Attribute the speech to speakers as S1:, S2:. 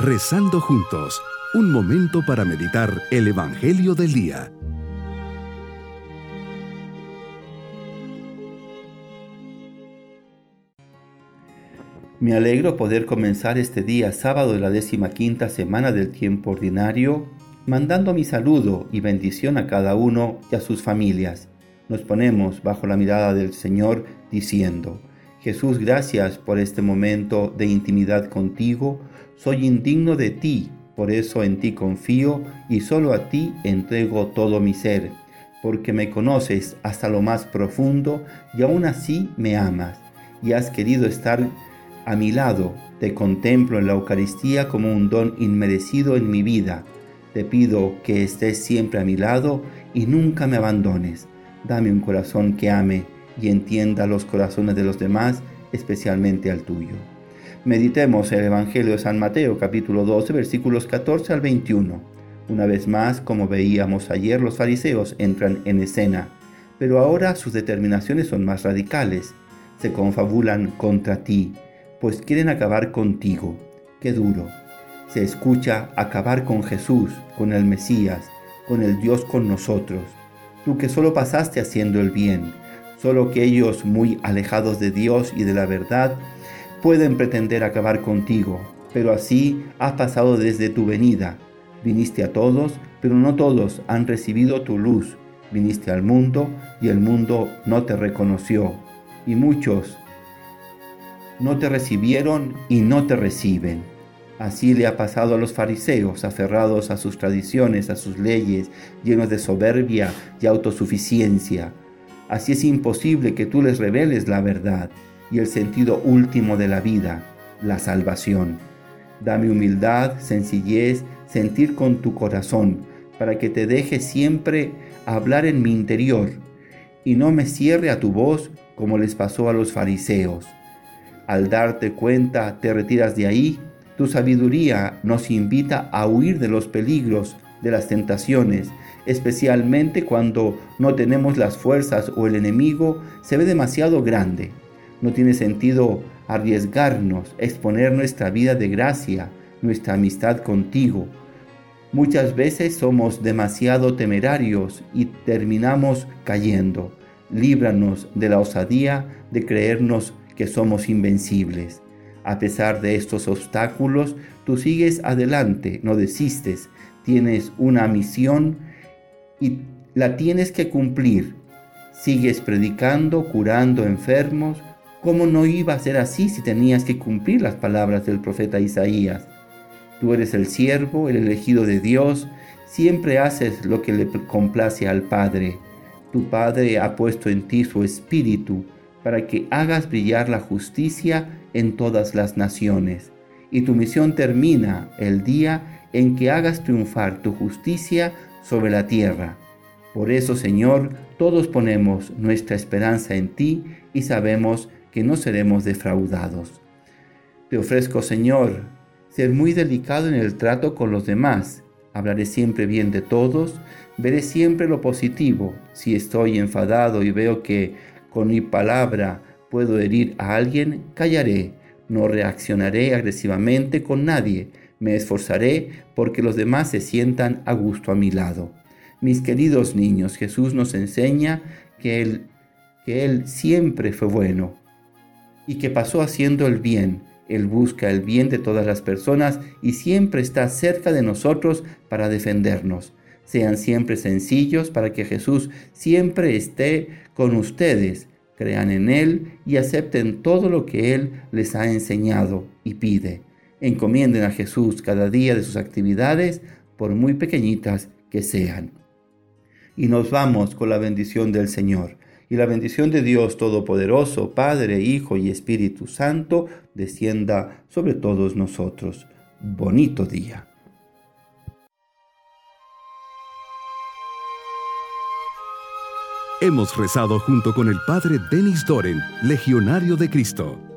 S1: Rezando juntos, un momento para meditar el Evangelio del Día.
S2: Me alegro poder comenzar este día sábado de la décima quinta semana del tiempo ordinario, mandando mi saludo y bendición a cada uno y a sus familias. Nos ponemos bajo la mirada del Señor diciendo, Jesús, gracias por este momento de intimidad contigo. Soy indigno de ti, por eso en ti confío y solo a ti entrego todo mi ser, porque me conoces hasta lo más profundo y aún así me amas y has querido estar a mi lado. Te contemplo en la Eucaristía como un don inmerecido en mi vida. Te pido que estés siempre a mi lado y nunca me abandones. Dame un corazón que ame y entienda los corazones de los demás, especialmente al tuyo. Meditemos el Evangelio de San Mateo capítulo 12 versículos 14 al 21. Una vez más, como veíamos ayer, los fariseos entran en escena, pero ahora sus determinaciones son más radicales. Se confabulan contra ti, pues quieren acabar contigo. Qué duro. Se escucha acabar con Jesús, con el Mesías, con el Dios con nosotros. Tú que solo pasaste haciendo el bien, Solo que ellos, muy alejados de Dios y de la verdad, pueden pretender acabar contigo. Pero así ha pasado desde tu venida. Viniste a todos, pero no todos han recibido tu luz. Viniste al mundo y el mundo no te reconoció. Y muchos no te recibieron y no te reciben. Así le ha pasado a los fariseos, aferrados a sus tradiciones, a sus leyes, llenos de soberbia y autosuficiencia. Así es imposible que tú les reveles la verdad y el sentido último de la vida, la salvación. Dame humildad, sencillez, sentir con tu corazón, para que te deje siempre hablar en mi interior y no me cierre a tu voz como les pasó a los fariseos. Al darte cuenta, te retiras de ahí. Tu sabiduría nos invita a huir de los peligros, de las tentaciones, especialmente cuando no tenemos las fuerzas o el enemigo se ve demasiado grande. No tiene sentido arriesgarnos, exponer nuestra vida de gracia, nuestra amistad contigo. Muchas veces somos demasiado temerarios y terminamos cayendo. Líbranos de la osadía de creernos que somos invencibles. A pesar de estos obstáculos, tú sigues adelante, no desistes, tienes una misión y la tienes que cumplir. Sigues predicando, curando enfermos. ¿Cómo no iba a ser así si tenías que cumplir las palabras del profeta Isaías? Tú eres el siervo, el elegido de Dios, siempre haces lo que le complace al Padre. Tu Padre ha puesto en ti su espíritu para que hagas brillar la justicia en todas las naciones. Y tu misión termina el día en que hagas triunfar tu justicia sobre la tierra. Por eso, Señor, todos ponemos nuestra esperanza en ti y sabemos que no seremos defraudados. Te ofrezco, Señor, ser muy delicado en el trato con los demás. Hablaré siempre bien de todos, veré siempre lo positivo. Si estoy enfadado y veo que con mi palabra puedo herir a alguien, callaré. No reaccionaré agresivamente con nadie me esforzaré porque los demás se sientan a gusto a mi lado. Mis queridos niños, Jesús nos enseña que Él, que él siempre fue bueno y que pasó haciendo el bien. Él busca el bien de todas las personas y siempre está cerca de nosotros para defendernos. Sean siempre sencillos para que Jesús siempre esté con ustedes. Crean en Él y acepten todo lo que Él les ha enseñado y pide. Encomienden a Jesús cada día de sus actividades, por muy pequeñitas que sean. Y nos vamos con la bendición del Señor. Y la bendición de Dios Todopoderoso, Padre, Hijo y Espíritu Santo, descienda sobre todos nosotros. Bonito día.
S1: Hemos rezado junto con el Padre Denis Doren, Legionario de Cristo.